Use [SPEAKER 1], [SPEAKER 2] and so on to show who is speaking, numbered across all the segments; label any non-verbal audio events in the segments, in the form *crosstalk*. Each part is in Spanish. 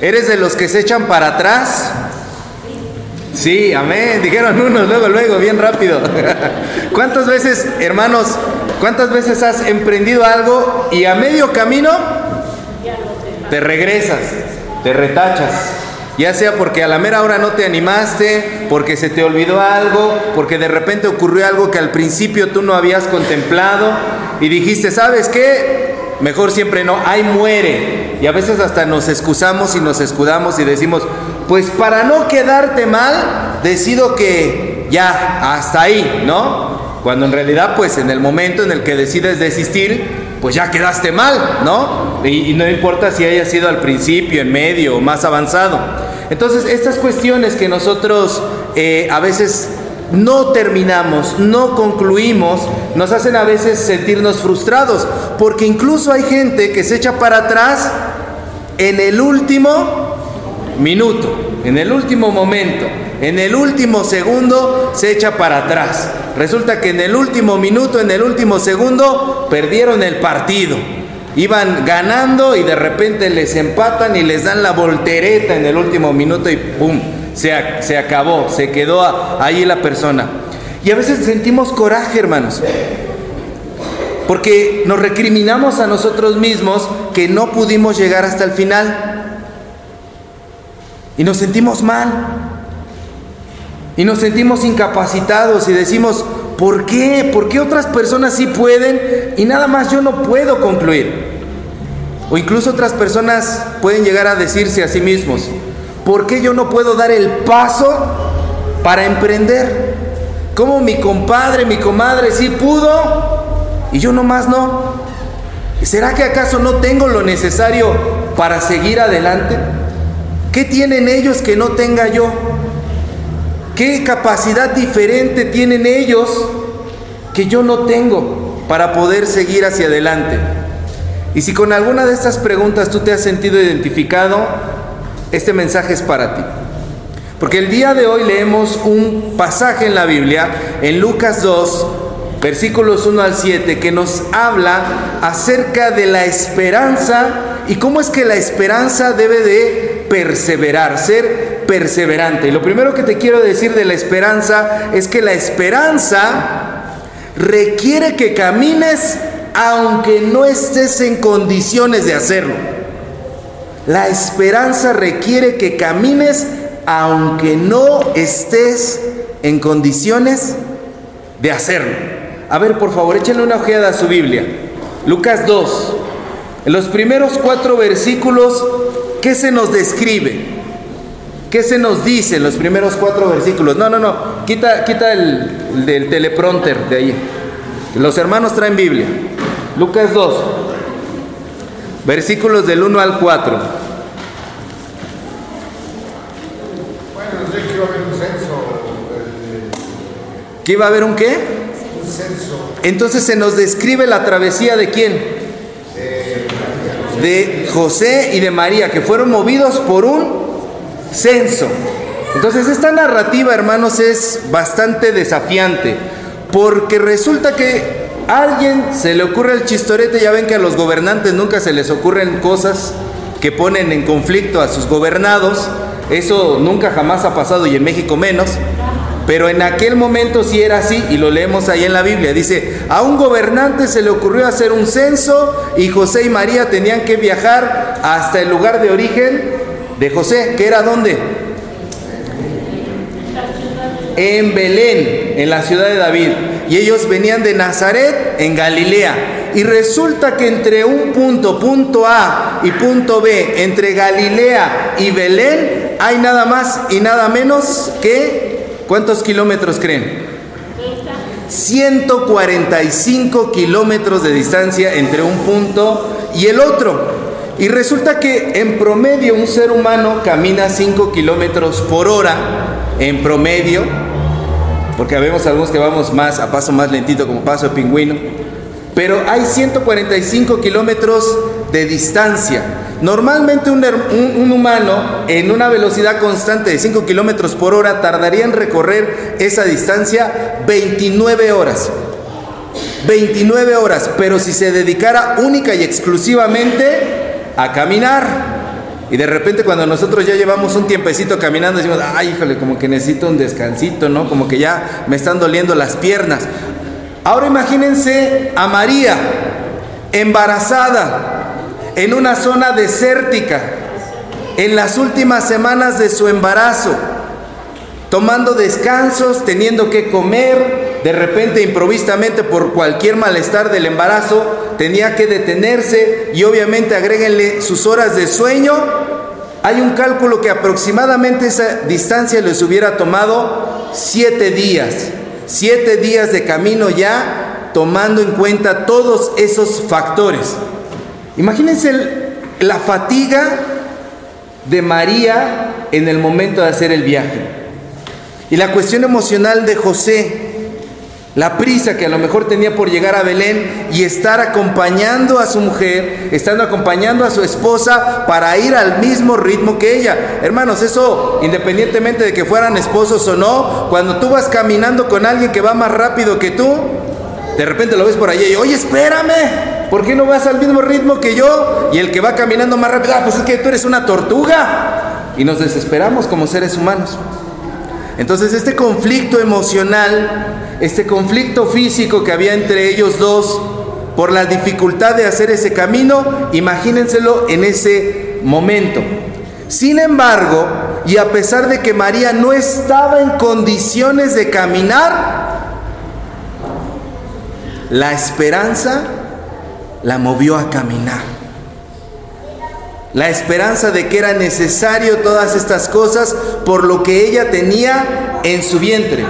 [SPEAKER 1] ¿Eres de los que se echan para atrás? Sí, amén. Dijeron unos luego, luego, bien rápido. *laughs* ¿Cuántas veces, hermanos, cuántas veces has emprendido algo y a medio camino te regresas, te retachas? Ya sea porque a la mera hora no te animaste, porque se te olvidó algo, porque de repente ocurrió algo que al principio tú no habías contemplado y dijiste, ¿sabes qué? Mejor siempre no, ahí muere. Y a veces hasta nos excusamos y nos escudamos y decimos, pues para no quedarte mal, decido que ya, hasta ahí, ¿no? Cuando en realidad, pues en el momento en el que decides desistir, pues ya quedaste mal, ¿no? Y, no importa si haya sido al principio, en medio o más avanzado. Entonces, estas cuestiones que nosotros eh, a veces no terminamos, no concluimos, nos hacen a veces sentirnos frustrados, porque incluso hay gente que se echa para atrás en el último minuto, en el último momento, en el último segundo se echa para atrás. Resulta que en el último minuto, en el último segundo, perdieron el partido. Iban ganando y de repente les empatan y les dan la voltereta en el último minuto y ¡pum! Se, acabó, se quedó ahí la persona. Y a veces sentimos coraje, hermanos. Porque nos recriminamos a nosotros mismos que no pudimos llegar hasta el final. Y nos sentimos mal. Y nos sentimos incapacitados y decimos, ¿por qué? ¿Por qué otras personas sí pueden y nada más yo no puedo concluir? O incluso otras personas pueden llegar a decirse a sí mismos, ¿por qué yo no puedo dar el paso para emprender? ¿Cómo mi compadre, mi comadre sí pudo y yo nomás no? ¿Será que acaso no tengo lo necesario para seguir adelante? ¿Qué tienen ellos que no tenga yo? ¿Qué capacidad diferente tienen ellos que yo no tengo para poder seguir hacia adelante? Y si con alguna de estas preguntas tú te has sentido identificado, este mensaje es para ti. Porque el día de hoy leemos un pasaje en la Biblia, en Lucas 2, versículos 1 al 7, que nos habla acerca de la esperanza y cómo es que la esperanza debe de perseverar, ser perseverante. Y lo primero que te quiero decir de la esperanza es que la esperanza requiere que camines aunque no estés en condiciones de hacerlo. La esperanza requiere que camines aunque no estés en condiciones de hacerlo. A ver, por favor, échenle una ojeada a su Biblia. Lucas 2. En los primeros cuatro versículos, ¿qué se nos describe? ¿Qué se nos dice en los primeros cuatro versículos? No, no, no. Quita, quita el, el del teleprompter de ahí. Los hermanos traen Biblia. Lucas 2, versículos del 1 al 4.
[SPEAKER 2] Bueno, nos dice que iba a haber un censo.
[SPEAKER 1] ¿Que iba a haber un qué? Entonces se nos describe la travesía de quién? De José y de María, que fueron movidos por un censo. Entonces esta narrativa, hermanos, es bastante desafiante, porque resulta que a alguien se le ocurre el chistorete, ya ven que a los gobernantes nunca se les ocurren cosas que ponen en conflicto a sus gobernados, eso nunca jamás ha pasado y en México menos. Pero en aquel momento sí era así y lo leemos ahí en la Biblia. Dice, a un gobernante se le ocurrió hacer un censo y José y María tenían que viajar hasta el lugar de origen de José, que era dónde? En Belén, en la ciudad de David. Y ellos venían de Nazaret, en Galilea. Y resulta que entre un punto, punto A y punto B, entre Galilea y Belén, hay nada más y nada menos que ¿Cuántos kilómetros creen? 145 kilómetros de distancia entre un punto y el otro. Y resulta que en promedio un ser humano camina 5 kilómetros por hora, en promedio, porque vemos algunos que vamos más a paso más lentito como paso de pingüino, pero hay 145 kilómetros de distancia. Normalmente un, humano en una velocidad constante de 5 kilómetros por hora tardaría en recorrer esa distancia 29 horas. 29 horas, pero si se dedicara única y exclusivamente a caminar. Y de repente cuando nosotros ya llevamos un tiempecito caminando, decimos, ay, híjole, como que necesito un descansito, ¿no? Como que ya me están doliendo las piernas. Ahora imagínense a María, embarazada, en una zona desértica, en las últimas semanas de su embarazo, tomando descansos, teniendo que comer, de repente improvistamente por cualquier malestar del embarazo, tenía que detenerse y obviamente agréguenle sus horas de sueño. Hay un cálculo que aproximadamente esa distancia les hubiera tomado siete días, siete días de camino ya, tomando en cuenta todos esos factores. Imagínense la fatiga de María en el momento de hacer el viaje. Y la cuestión emocional de José, la prisa que a lo mejor tenía por llegar a Belén y estar acompañando a su mujer, estando acompañando a su esposa para ir al mismo ritmo que ella. Hermanos, eso independientemente de que fueran esposos o no, cuando tú vas caminando con alguien que va más rápido que tú, de repente lo ves por allí y, oye, espérame, ¿por qué no vas al mismo ritmo que yo? Y el que va caminando más rápido, ah, pues es que tú eres una tortuga. Y nos desesperamos como seres humanos. Entonces este conflicto emocional, este conflicto físico que había entre ellos dos por la dificultad de hacer ese camino, imagínenselo en ese momento. Sin embargo, y a pesar de que María no estaba en condiciones de caminar, la esperanza la movió a caminar. La esperanza de que era necesario todas estas cosas por lo que ella tenía en su vientre.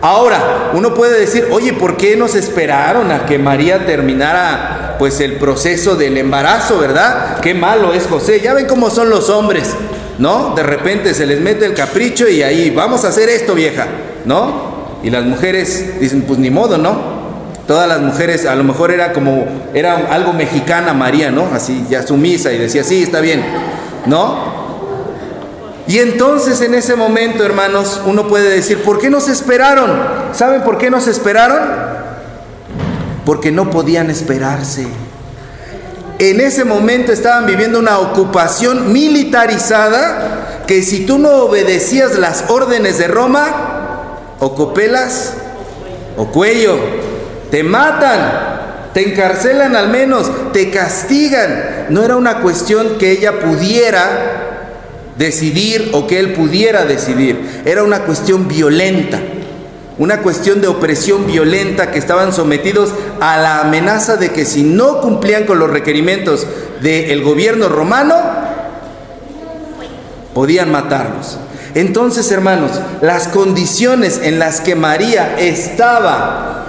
[SPEAKER 1] Ahora, uno puede decir, oye, ¿por qué nos esperaron a que María terminara pues el proceso del embarazo, verdad? Qué malo es José. Ya ven cómo son los hombres, ¿no? De repente se les mete el capricho y ahí, vamos a hacer esto, vieja, ¿no? Y las mujeres dicen, pues ni modo, ¿no? Todas las mujeres, a lo mejor era como, era algo mexicana María, ¿no? Así, ya sumisa y decía, sí, está bien, ¿no? Y entonces en ese momento, hermanos, uno puede decir, ¿por qué nos esperaron? ¿Saben por qué nos esperaron? Porque no podían esperarse. En ese momento estaban viviendo una ocupación militarizada que si tú no obedecías las órdenes de Roma, o copelas o cuello, te matan, te encarcelan al menos, te castigan. No era una cuestión que ella pudiera decidir o que él pudiera decidir, era una cuestión violenta, una cuestión de opresión violenta que estaban sometidos a la amenaza de que si no cumplían con los requerimientos del gobierno romano, podían matarlos. Entonces, hermanos, las condiciones en las que María estaba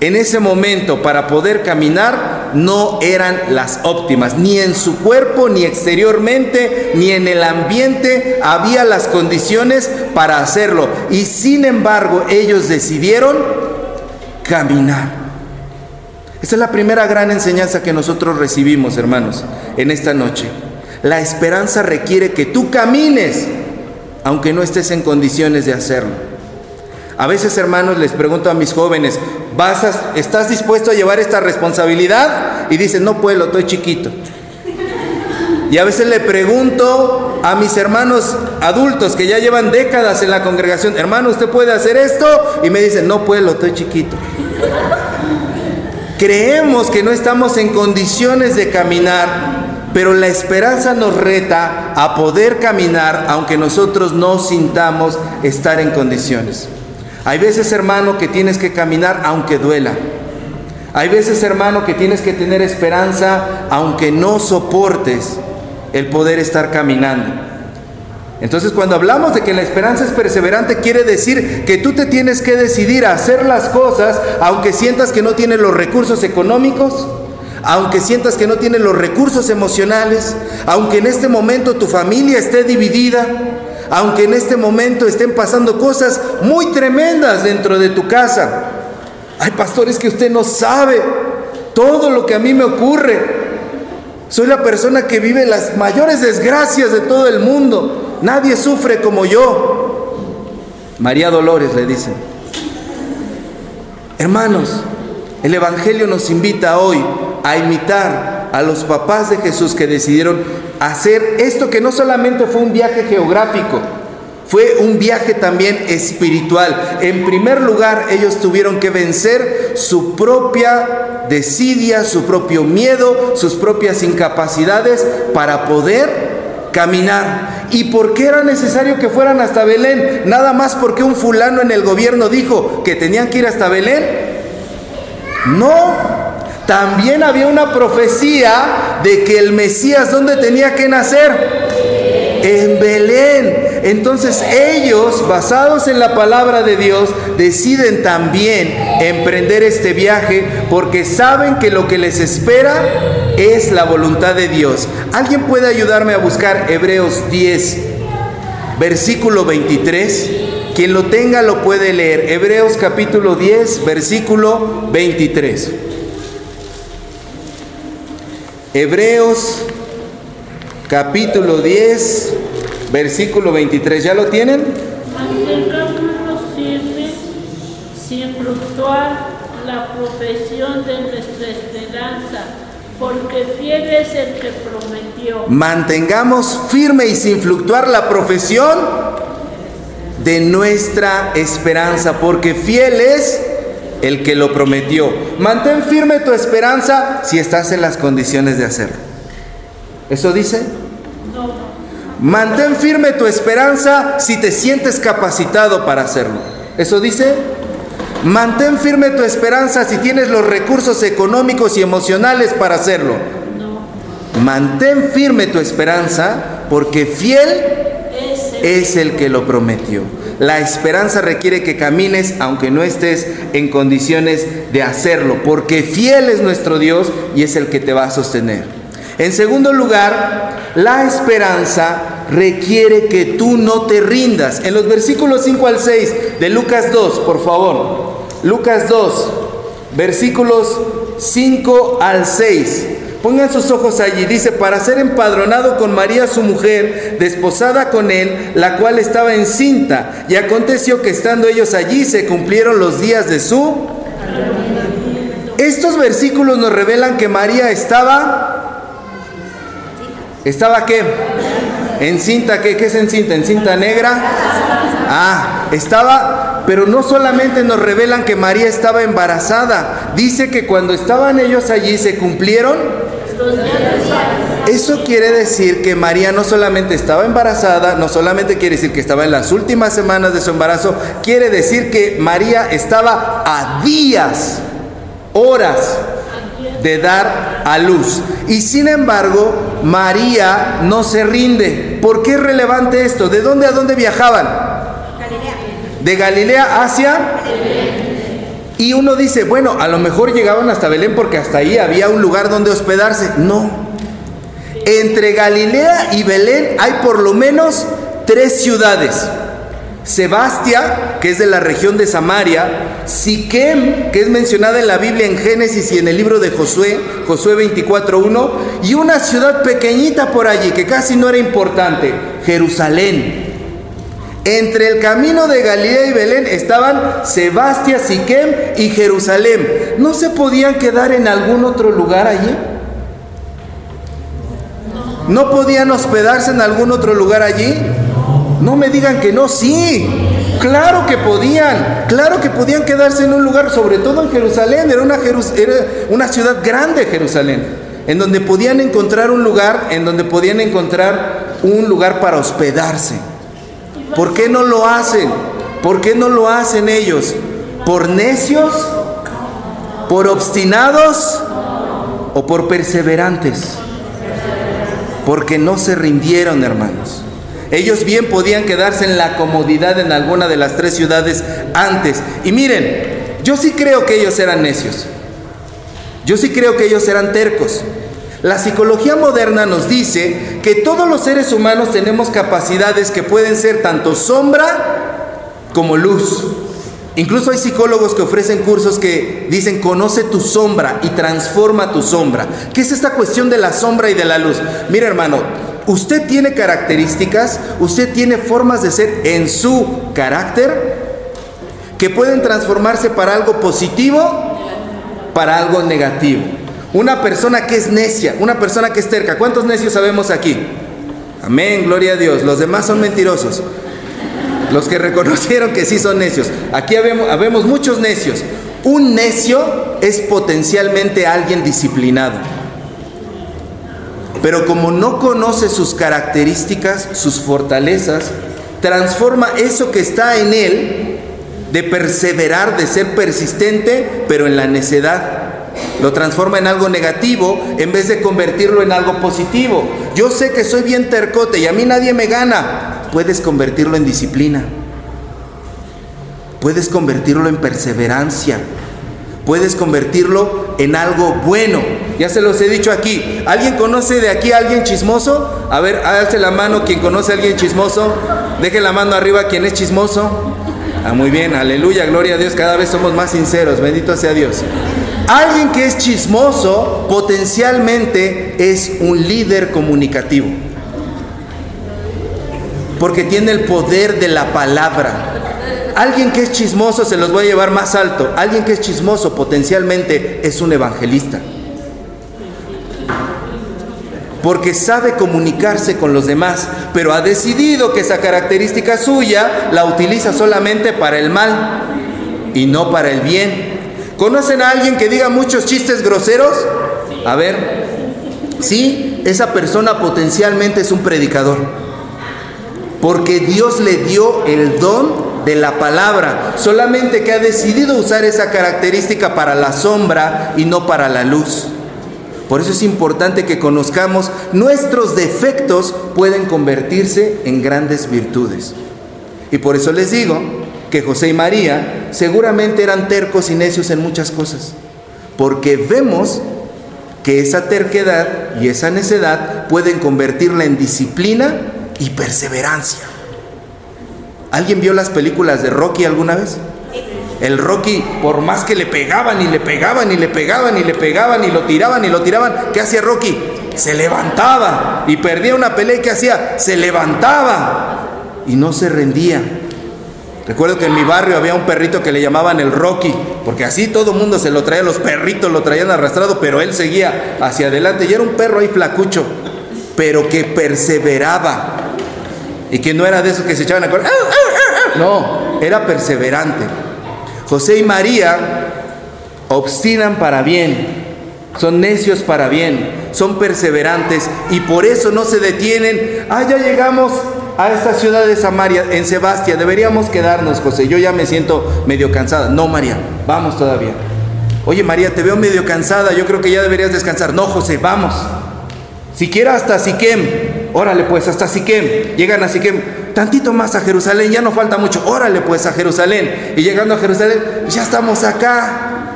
[SPEAKER 1] en ese momento para poder caminar no eran las óptimas, ni en su cuerpo, ni exteriormente, ni en el ambiente había las condiciones para hacerlo. Y sin embargo ellos decidieron caminar. Esa es la primera gran enseñanza que nosotros recibimos, hermanos, en esta noche. La esperanza requiere que tú camines, aunque no estés en condiciones de hacerlo. A veces, hermanos, les pregunto a mis jóvenes, ¿vas ¿estás dispuesto a llevar esta responsabilidad? Y dicen, no puedo, estoy chiquito. Y a veces le pregunto a mis hermanos adultos que ya llevan décadas en la congregación, hermano, ¿usted puede hacer esto? Y me dicen, no puedo, estoy chiquito. Creemos que no estamos en condiciones de caminar, pero la esperanza nos reta a poder caminar aunque nosotros no sintamos estar en condiciones. Hay veces, hermano, que tienes que caminar aunque duela. Hay veces, hermano, que tienes que tener esperanza aunque no soportes el poder estar caminando. Entonces, cuando hablamos de que la esperanza es perseverante, quiere decir que tú te tienes que decidir a hacer las cosas aunque sientas que no tienes los recursos económicos, aunque sientas que no tienes los recursos emocionales, aunque en este momento tu familia esté dividida, aunque en este momento estén pasando cosas muy tremendas dentro de tu casa. Hay pastores que usted no sabe todo lo que a mí me ocurre. Soy la persona que vive las mayores desgracias de todo el mundo. Nadie sufre como yo. María Dolores le dicen. Hermanos, el Evangelio nos invita hoy a imitar a los papás de Jesús que decidieron hacer esto que no solamente fue un viaje geográfico, fue un viaje también espiritual. En primer lugar, ellos tuvieron que vencer su propia desidia, su propio miedo, sus propias incapacidades para poder caminar. ¿Y por qué era necesario que fueran hasta Belén? Nada más porque un fulano en el gobierno dijo que tenían que ir hasta Belén. No, también había una profecía de que el Mesías, ¿dónde tenía que nacer? En Belén. Entonces ellos, basados en la palabra de Dios, deciden también emprender este viaje porque saben que lo que les espera es la voluntad de Dios. ¿Alguien puede ayudarme a buscar Hebreos 10, versículo 23? Quien lo tenga lo puede leer. Hebreos capítulo 10, versículo 23. Hebreos capítulo 10, versículo 23. ¿Ya lo tienen?
[SPEAKER 3] Mantengámonos firmes sin fluctuar la profesión de nuestra esperanza, porque fiel es el que prometió.
[SPEAKER 1] Mantengamos firme y sin fluctuar la profesión de nuestra esperanza, porque fiel es el que lo prometió. Mantén firme tu esperanza si estás en las condiciones de hacerlo. ¿Eso dice?
[SPEAKER 3] No,
[SPEAKER 1] Mantén firme tu esperanza si te sientes capacitado para hacerlo. ¿Eso dice? Mantén firme tu esperanza si tienes los recursos económicos y emocionales para hacerlo.
[SPEAKER 3] no.
[SPEAKER 1] Mantén firme tu esperanza porque fiel
[SPEAKER 3] Es el
[SPEAKER 1] es el que lo prometió. La esperanza requiere que camines aunque no estés en condiciones de hacerlo, porque fiel es nuestro Dios y es el que te va a sostener. En segundo lugar, la esperanza requiere que tú no te rindas. En los versículos 5 al 6 de Lucas 2, por favor. Lucas 2, versículos 5 al 6. Pongan sus ojos allí. Dice, para ser empadronado con María su mujer, desposada con él, la cual estaba encinta. Y aconteció que estando ellos allí se cumplieron los días de su... Estos versículos nos revelan que María estaba... ¿Estaba qué? Encinta, ¿qué, qué es encinta? ¿Encinta negra? Ah, estaba, pero no solamente nos revelan que María estaba embarazada, dice que cuando estaban ellos allí se cumplieron. Eso quiere decir que María no solamente estaba embarazada, no solamente quiere decir que estaba en las últimas semanas de su embarazo, quiere decir que María estaba a días, horas de dar a luz. Y sin embargo, María no se rinde. ¿Por qué es relevante esto? ¿De dónde a dónde viajaban? De Galilea hacia... Y uno dice, bueno, a lo mejor llegaban hasta Belén porque hasta ahí había un lugar donde hospedarse. No. Entre Galilea y Belén hay por lo menos tres ciudades. Sebastia, que es de la región de Samaria, Siquem, que es mencionada en la Biblia en Génesis y en el libro de Josué, Josué 24.1, y una ciudad pequeñita por allí, que casi no era importante, Jerusalén. Entre el camino de Galilea y Belén estaban Sebastia, Siquem y Jerusalén. ¿No se podían quedar en algún otro lugar allí? ¿No podían hospedarse en algún otro lugar allí? No me digan que no, sí. Claro que podían, claro que podían quedarse en un lugar, sobre todo en Jerusalén, era una, Jerus- era una ciudad grande Jerusalén, en donde podían encontrar un lugar, en donde podían encontrar un lugar para hospedarse. ¿Por qué no lo hacen? ¿Por qué no lo hacen ellos? ¿Por necios? ¿Por obstinados? ¿O por perseverantes? Porque no se rindieron, hermanos. Ellos bien podían quedarse en la comodidad en alguna de las tres ciudades antes. Y miren, yo sí creo que ellos eran necios. Yo sí creo que ellos eran tercos. La psicología moderna nos dice que todos los seres humanos tenemos capacidades que pueden ser tanto sombra como luz. Incluso hay psicólogos que ofrecen cursos que dicen conoce tu sombra y transforma tu sombra. ¿Qué es esta cuestión de la sombra y de la luz? Mira hermano, usted tiene características, usted tiene formas de ser en su carácter que pueden transformarse para algo positivo, para algo negativo. Una persona que es necia, una persona que es terca. ¿Cuántos necios sabemos aquí? Amén, gloria a Dios. Los demás son mentirosos. Los que *laughs* reconocieron que sí son necios. Aquí habemos, habemos muchos necios. Un necio es potencialmente alguien disciplinado. Pero como no conoce sus características, sus fortalezas, transforma eso que está en él de perseverar, de ser persistente, pero en la necedad. Lo transforma en algo negativo en vez de convertirlo en algo positivo. Yo sé que soy bien tercote y a mí nadie me gana. Puedes convertirlo en disciplina. Puedes convertirlo en perseverancia. Puedes convertirlo en algo bueno. Ya se los he dicho aquí. ¿Alguien conoce de aquí a alguien chismoso? A ver, alce la mano quien conoce a alguien chismoso. Deje la mano arriba quien es chismoso. Ah, muy bien, aleluya, gloria a Dios. Cada vez somos más sinceros. Bendito sea Dios. Alguien que es chismoso potencialmente es un líder comunicativo. Porque tiene el poder de la palabra. Alguien que es chismoso se los voy a llevar más alto. Alguien que es chismoso potencialmente es un evangelista. Porque sabe comunicarse con los demás, pero ha decidido que esa característica suya la utiliza solamente para el mal y no para el bien. ¿Conocen a alguien que diga muchos chistes groseros? A ver, sí, esa persona potencialmente es un predicador. Porque Dios le dio el don de la palabra, solamente que ha decidido usar esa característica para la sombra y no para la luz. Por eso es importante que conozcamos nuestros defectos pueden convertirse en grandes virtudes. Y por eso les digo que José y María seguramente eran tercos y necios en muchas cosas, porque vemos que esa terquedad y esa necedad pueden convertirla en disciplina y perseverancia. ¿Alguien vio las películas de Rocky alguna vez? El Rocky, por más que le pegaban y le pegaban y le pegaban y le pegaban y lo tiraban y lo tiraban, ¿qué hacía Rocky? Se levantaba y perdía una pelea y ¿qué hacía? Se levantaba y no se rendía. Recuerdo que en mi barrio había un perrito que le llamaban el Rocky, porque así todo el mundo se lo traía, los perritos lo traían arrastrado, pero él seguía hacia adelante y era un perro ahí flacucho, pero que perseveraba y que no era de esos que se echaban a correr. ¡Ah, ah, ah, no, era perseverante. José y María obstinan para bien, son necios para bien, son perseverantes y por eso no se detienen. Ah, ya llegamos a esta ciudad de Samaria, en Sebastia, deberíamos quedarnos, José. Yo ya me siento medio cansada. No, María, vamos todavía. Oye, María, te veo medio cansada, yo creo que ya deberías descansar. No, José, vamos. Siquiera hasta Siquem. Órale, pues, hasta Siquem. Llegan a Siquem. Tantito más a Jerusalén, ya no falta mucho. Órale, pues, a Jerusalén. Y llegando a Jerusalén, ya estamos acá.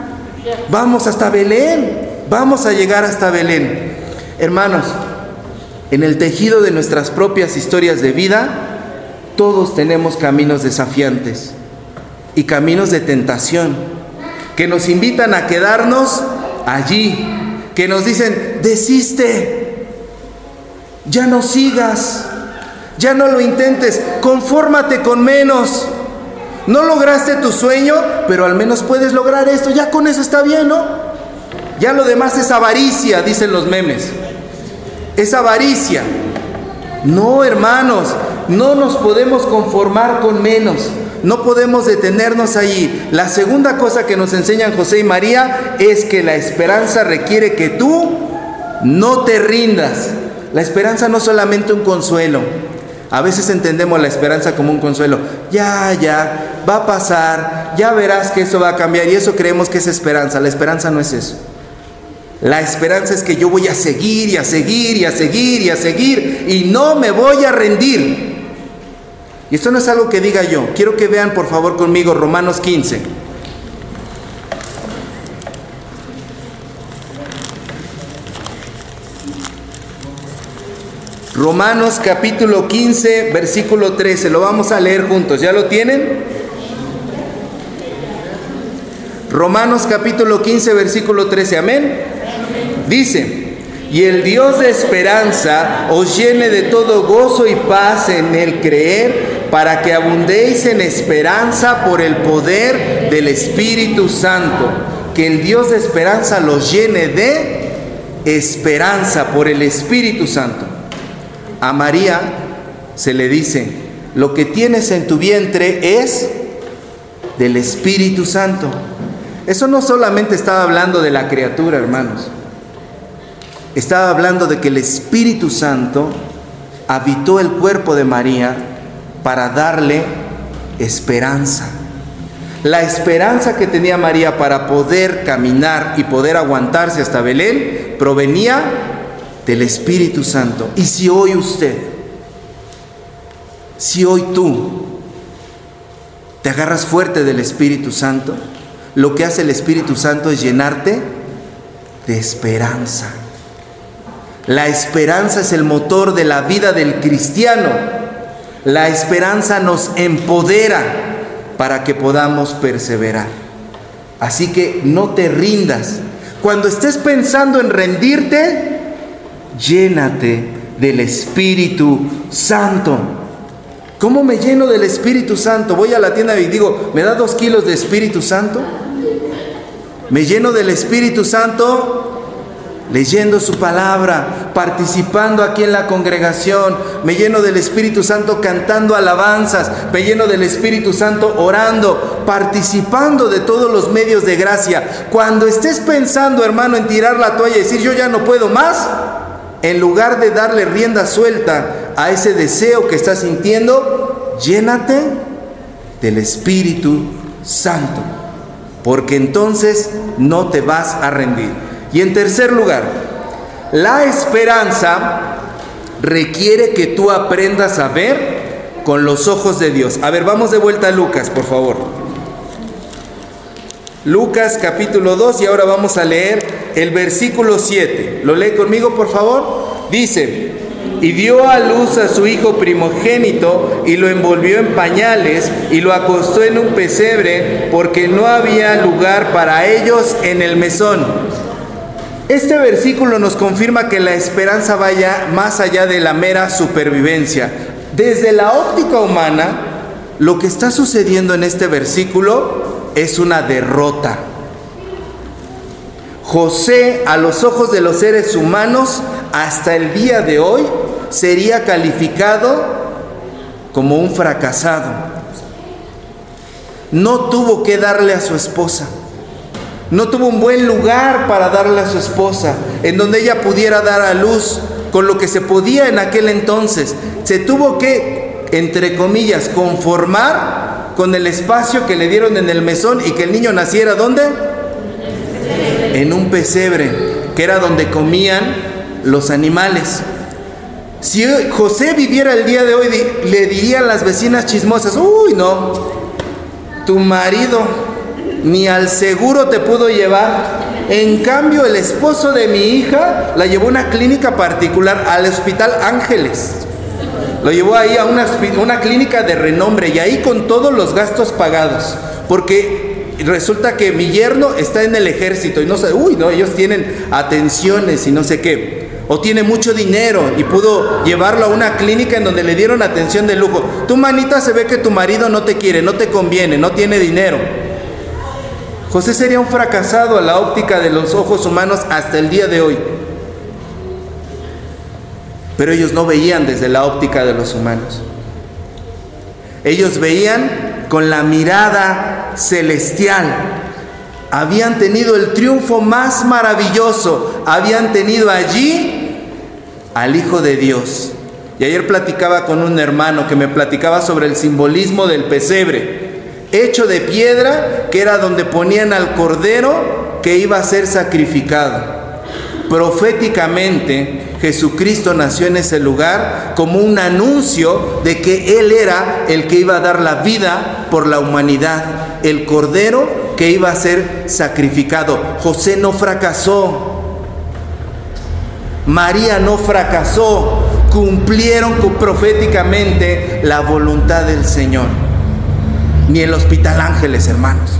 [SPEAKER 1] Vamos hasta Belén. Vamos a llegar hasta Belén. Hermanos, en el tejido de nuestras propias historias de vida, todos tenemos caminos desafiantes y caminos de tentación que nos invitan a quedarnos allí, que nos dicen, desiste, ya no sigas, ya no lo intentes, confórmate con menos. No lograste tu sueño, pero al menos puedes lograr esto, ya con eso está bien, ¿no? Ya lo demás es avaricia, dicen los memes es avaricia. No, hermanos, no nos podemos conformar con menos. No podemos detenernos allí. La segunda cosa que nos enseñan José y María es que la esperanza requiere que tú no te rindas. La esperanza no es solamente un consuelo. A veces entendemos la esperanza como un consuelo. Ya, ya, va a pasar, ya verás que eso va a cambiar y eso creemos que es esperanza. La esperanza no es eso. La esperanza es que yo voy a seguir y a seguir y a seguir y a seguir y no me voy a rendir. Y esto no es algo que diga yo. Quiero que vean por favor conmigo Romanos 15. Romanos capítulo 15, versículo 13. Lo vamos a leer juntos. ¿Ya lo tienen? Romanos capítulo 15, versículo 13. Amén. Dice, y el Dios de esperanza os llene de todo gozo y paz en el creer, para que abundéis en esperanza por el poder del Espíritu Santo. Que el Dios de esperanza los llene de esperanza por el Espíritu Santo. A María se le dice, lo que tienes en tu vientre es del Espíritu Santo. Eso no solamente estaba hablando de la criatura, hermanos. Estaba hablando de que el Espíritu Santo habitó el cuerpo de María para darle esperanza. La esperanza que tenía María para poder caminar y poder aguantarse hasta Belén provenía del Espíritu Santo. Y si hoy usted, si hoy tú te agarras fuerte del Espíritu Santo, lo que hace el Espíritu Santo es llenarte de esperanza. La esperanza es el motor de la vida del cristiano. La esperanza nos empodera para que podamos perseverar. Así que no te rindas. Cuando estés pensando en rendirte, llénate del Espíritu Santo. ¿Cómo me lleno del Espíritu Santo? Voy a la tienda y digo, ¿me da dos kilos de Espíritu Santo? Me lleno del Espíritu Santo leyendo su palabra, participando aquí en la congregación, me lleno del Espíritu Santo cantando alabanzas, me lleno del Espíritu Santo orando, participando de todos los medios de gracia. Cuando estés pensando, hermano, en tirar la toalla y decir yo ya no puedo más, en lugar de darle rienda suelta a ese deseo que estás sintiendo, llénate del Espíritu Santo, porque entonces no te vas a rendir. Y en tercer lugar, la esperanza requiere que tú aprendas a ver con los ojos de Dios. A ver, vamos de vuelta a Lucas, por favor. Lucas capítulo 2 y ahora vamos a leer el versículo 7. ¿Lo lee conmigo, por favor? Dice, y dio a luz a su hijo primogénito y lo envolvió en pañales y lo acostó en un pesebre porque no había lugar para ellos en el mesón. Este versículo nos confirma que la esperanza vaya más allá de la mera supervivencia. Desde la óptica humana, lo que está sucediendo en este versículo es una derrota. José, a los ojos de los seres humanos, hasta el día de hoy, sería calificado como un fracasado. No tuvo que darle a su esposa no tuvo un buen lugar para darle a su esposa, en donde ella pudiera dar a luz con lo que se podía en aquel entonces. Se tuvo que, entre comillas, conformar con el espacio que le dieron en el mesón y que el niño naciera ¿dónde? En un pesebre, que era donde comían los animales. Si José viviera el día de hoy, le dirían las vecinas chismosas, uy, no, tu marido ni al seguro te pudo llevar. En cambio, el esposo de mi hija la llevó a una clínica particular, al Hospital Ángeles. Lo llevó ahí a una, una clínica de renombre y ahí con todos los gastos pagados. Porque resulta que mi yerno está en el ejército y no sé, uy, no, ellos tienen atenciones y no sé qué. O tiene mucho dinero y pudo llevarlo a una clínica en donde le dieron atención de lujo. Tu manita se ve que tu marido no te quiere, no te conviene, no tiene dinero. José sería un fracasado a la óptica de los ojos humanos hasta el día de hoy. Pero ellos no veían desde la óptica de los humanos. Ellos veían con la mirada celestial. Habían tenido el triunfo más maravilloso. Habían tenido allí al Hijo de Dios. Y ayer platicaba con un hermano que me platicaba sobre el simbolismo del pesebre hecho de piedra, que era donde ponían al cordero que iba a ser sacrificado. Proféticamente, Jesucristo nació en ese lugar como un anuncio de que Él era el que iba a dar la vida por la humanidad, el cordero que iba a ser sacrificado. José no fracasó, María no fracasó, cumplieron proféticamente la voluntad del Señor ni el Hospital Ángeles, hermanos.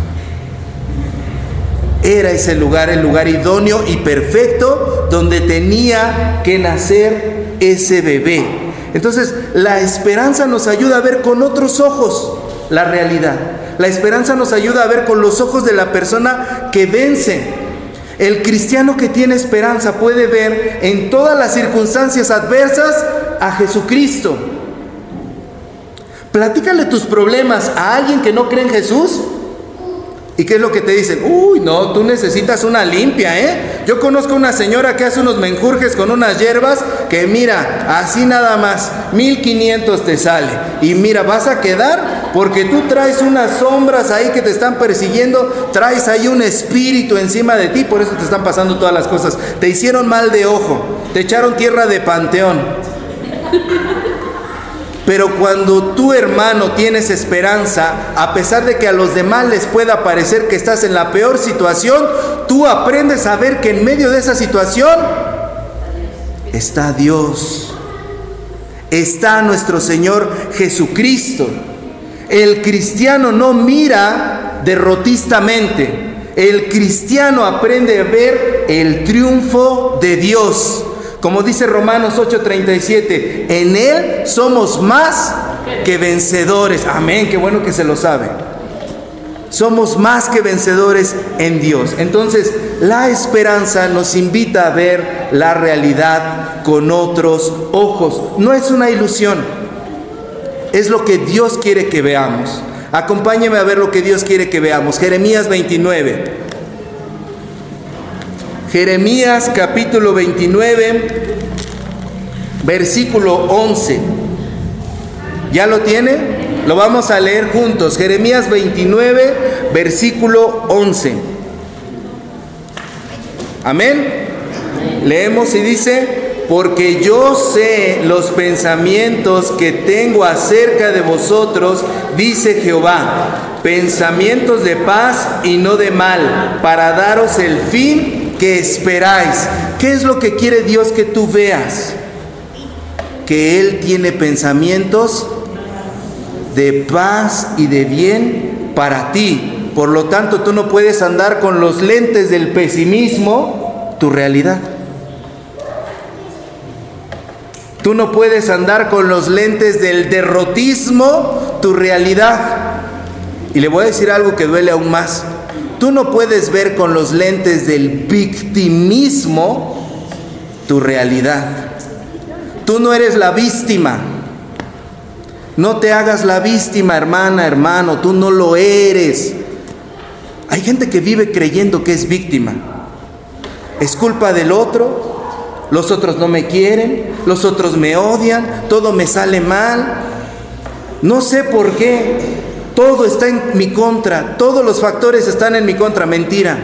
[SPEAKER 1] Era ese lugar el lugar idóneo y perfecto donde tenía que nacer ese bebé. Entonces, la esperanza nos ayuda a ver con otros ojos la realidad. La esperanza nos ayuda a ver con los ojos de la persona que vence. El cristiano que tiene esperanza puede ver en todas las circunstancias adversas a Jesucristo. Platícale tus problemas a alguien que no cree en Jesús ¿Y qué es lo que te dicen? Uy, no, tú necesitas una limpia, ¿eh? Yo conozco una señora que hace unos menjurjes con unas hierbas que mira, así nada más, 1500 te sale. Y mira, vas a quedar porque tú traes unas sombras ahí que te están persiguiendo, traes ahí un espíritu encima de ti, por eso te están pasando todas las cosas. Te hicieron mal de ojo, te echaron tierra de panteón. Pero cuando tu hermano tienes esperanza, a pesar de que a los demás les pueda parecer que estás en la peor situación, tú aprendes a ver que en medio de esa situación está Dios. Está nuestro Señor Jesucristo. El cristiano no mira derrotistamente. El cristiano aprende a ver el triunfo de Dios. Como dice Romanos 8:37, en Él somos más que vencedores. Amén, qué bueno que se lo sabe. Somos más que vencedores en Dios. Entonces, la esperanza nos invita a ver la realidad con otros ojos. No es una ilusión, es lo que Dios quiere que veamos. Acompáñeme a ver lo que Dios quiere que veamos. Jeremías 29. Jeremías capítulo 29, versículo 11. ¿Ya lo tiene? Lo vamos a leer juntos. Jeremías 29, versículo 11. Amén. Leemos y dice, porque yo sé los pensamientos que tengo acerca de vosotros, dice Jehová, pensamientos de paz y no de mal, para daros el fin esperáis. ¿Qué es lo que quiere Dios que tú veas? Que Él tiene pensamientos de paz y de bien para ti. Por lo tanto, tú no puedes andar con los lentes del pesimismo, tu realidad. Tú no puedes andar con los lentes del derrotismo, tu realidad. Y le voy a decir algo que duele aún más. Tú no puedes ver con los lentes del victimismo tu realidad. Tú no eres la víctima. No te hagas la víctima, hermana, hermano. Tú no lo eres. Hay gente que vive creyendo que es víctima. Es culpa del otro. Los otros no me quieren. Los otros me odian. Todo me sale mal. No sé por qué. Todo está en mi contra, todos los factores están en mi contra, mentira.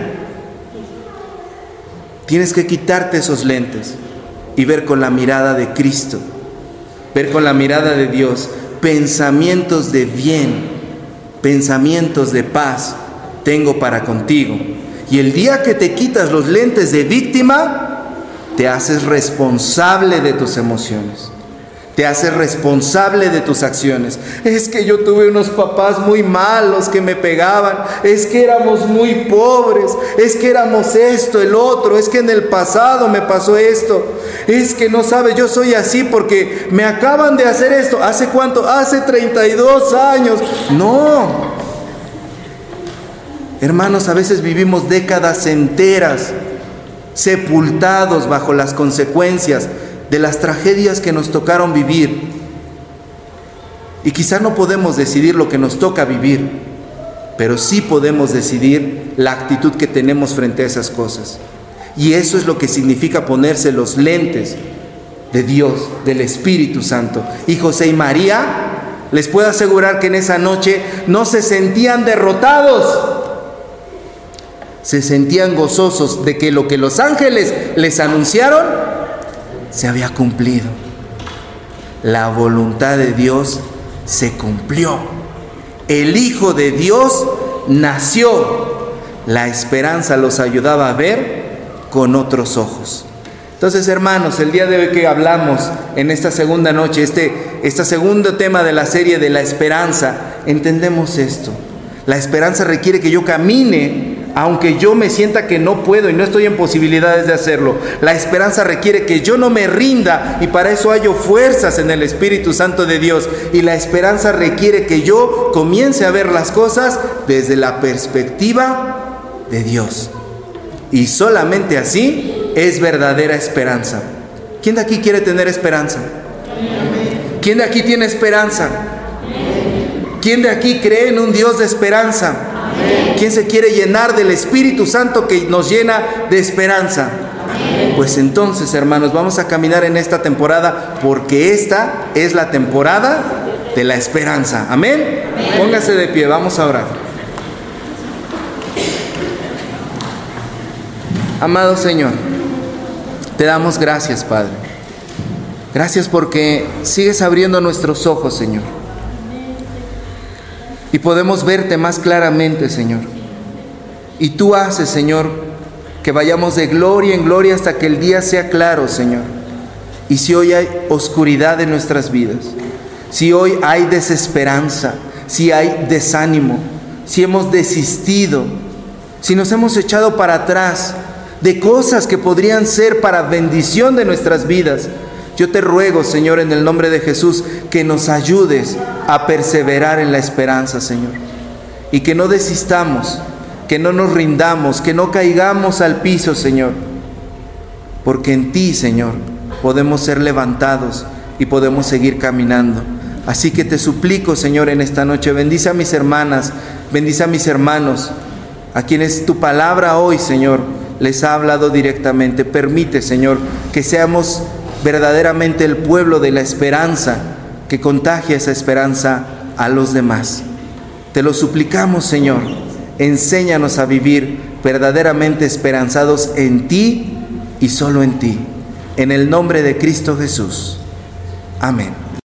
[SPEAKER 1] Tienes que quitarte esos lentes y ver con la mirada de Cristo, ver con la mirada de Dios, pensamientos de bien, pensamientos de paz tengo para contigo. Y el día que te quitas los lentes de víctima, te haces responsable de tus emociones te hace responsable de tus acciones. Es que yo tuve unos papás muy malos que me pegaban, es que éramos muy pobres, es que éramos esto, el otro, es que en el pasado me pasó esto, es que no sabes, yo soy así porque me acaban de hacer esto. ¿Hace cuánto? Hace 32 años. No. Hermanos, a veces vivimos décadas enteras sepultados bajo las consecuencias de las tragedias que nos tocaron vivir. Y quizá no podemos decidir lo que nos toca vivir, pero sí podemos decidir la actitud que tenemos frente a esas cosas. Y eso es lo que significa ponerse los lentes de Dios, del Espíritu Santo. Y José y María, les puedo asegurar que en esa noche no se sentían derrotados, se sentían gozosos de que lo que los ángeles les anunciaron se había cumplido. La voluntad de Dios se cumplió. El Hijo de Dios nació. La esperanza los ayudaba a ver con otros ojos. Entonces, hermanos, el día de hoy que hablamos en esta segunda noche, este, este segundo tema de la serie de la esperanza, entendemos esto. La esperanza requiere que yo camine aunque yo me sienta que no puedo y no estoy en posibilidades de hacerlo. La esperanza requiere que yo no me rinda y para eso hallo fuerzas en el Espíritu Santo de Dios. Y la esperanza requiere que yo comience a ver las cosas desde la perspectiva de Dios. Y solamente así es verdadera esperanza. ¿Quién de aquí quiere tener esperanza? ¿Quién de aquí tiene esperanza? ¿Quién de aquí cree en un Dios de esperanza? ¿Quién se quiere llenar del Espíritu Santo que nos llena de esperanza? Pues entonces, hermanos, vamos a caminar en esta temporada porque esta es la temporada de la esperanza. Amén. Póngase de pie, vamos a orar. Amado Señor, te damos gracias, Padre. Gracias porque sigues abriendo nuestros ojos, Señor. Y podemos verte más claramente, Señor. Y tú haces, Señor, que vayamos de gloria en gloria hasta que el día sea claro, Señor. Y si hoy hay oscuridad en nuestras vidas, si hoy hay desesperanza, si hay desánimo, si hemos desistido, si nos hemos echado para atrás de cosas que podrían ser para bendición de nuestras vidas, yo te ruego, Señor, en el nombre de Jesús, que nos ayudes a perseverar en la esperanza, Señor. Y que no desistamos, que no nos rindamos, que no caigamos al piso, Señor. Porque en ti, Señor, podemos ser levantados y podemos seguir caminando. Así que te suplico, Señor, en esta noche, bendice a mis hermanas, bendice a mis hermanos, a quienes tu palabra hoy, Señor, les ha hablado directamente. Permite, Señor, que seamos verdaderamente el pueblo de la esperanza, que contagia esa esperanza a los demás. Te lo suplicamos, Señor, enséñanos a vivir verdaderamente esperanzados en ti y solo en ti. En el nombre de Cristo Jesús. Amén.